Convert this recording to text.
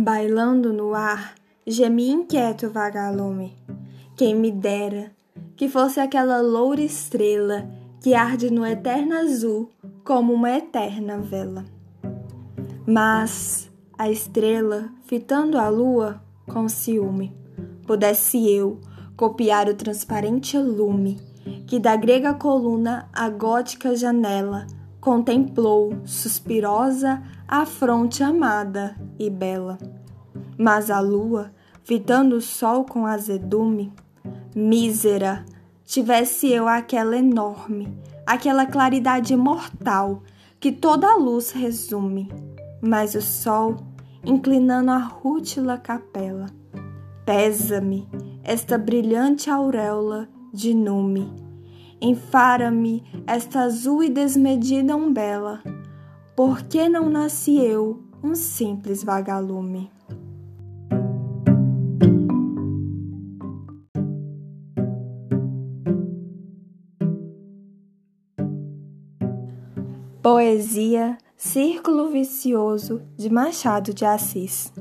Bailando no ar, gemi inquieto o vagalume. Quem me dera que fosse aquela loura estrela que arde no eterno azul como uma eterna vela. Mas a estrela, fitando a lua com ciúme, pudesse eu copiar o transparente lume que da grega coluna a gótica janela contemplou, suspirosa, a fronte amada e bela. Mas a lua, fitando o sol com azedume, mísera, tivesse eu aquela enorme, aquela claridade mortal que toda a luz resume, mas o sol, inclinando a rútila capela, pesa-me esta brilhante auréola de nume Enfara-me esta azul e desmedida umbela, por que não nasci eu um simples vagalume? Poesia Círculo Vicioso de Machado de Assis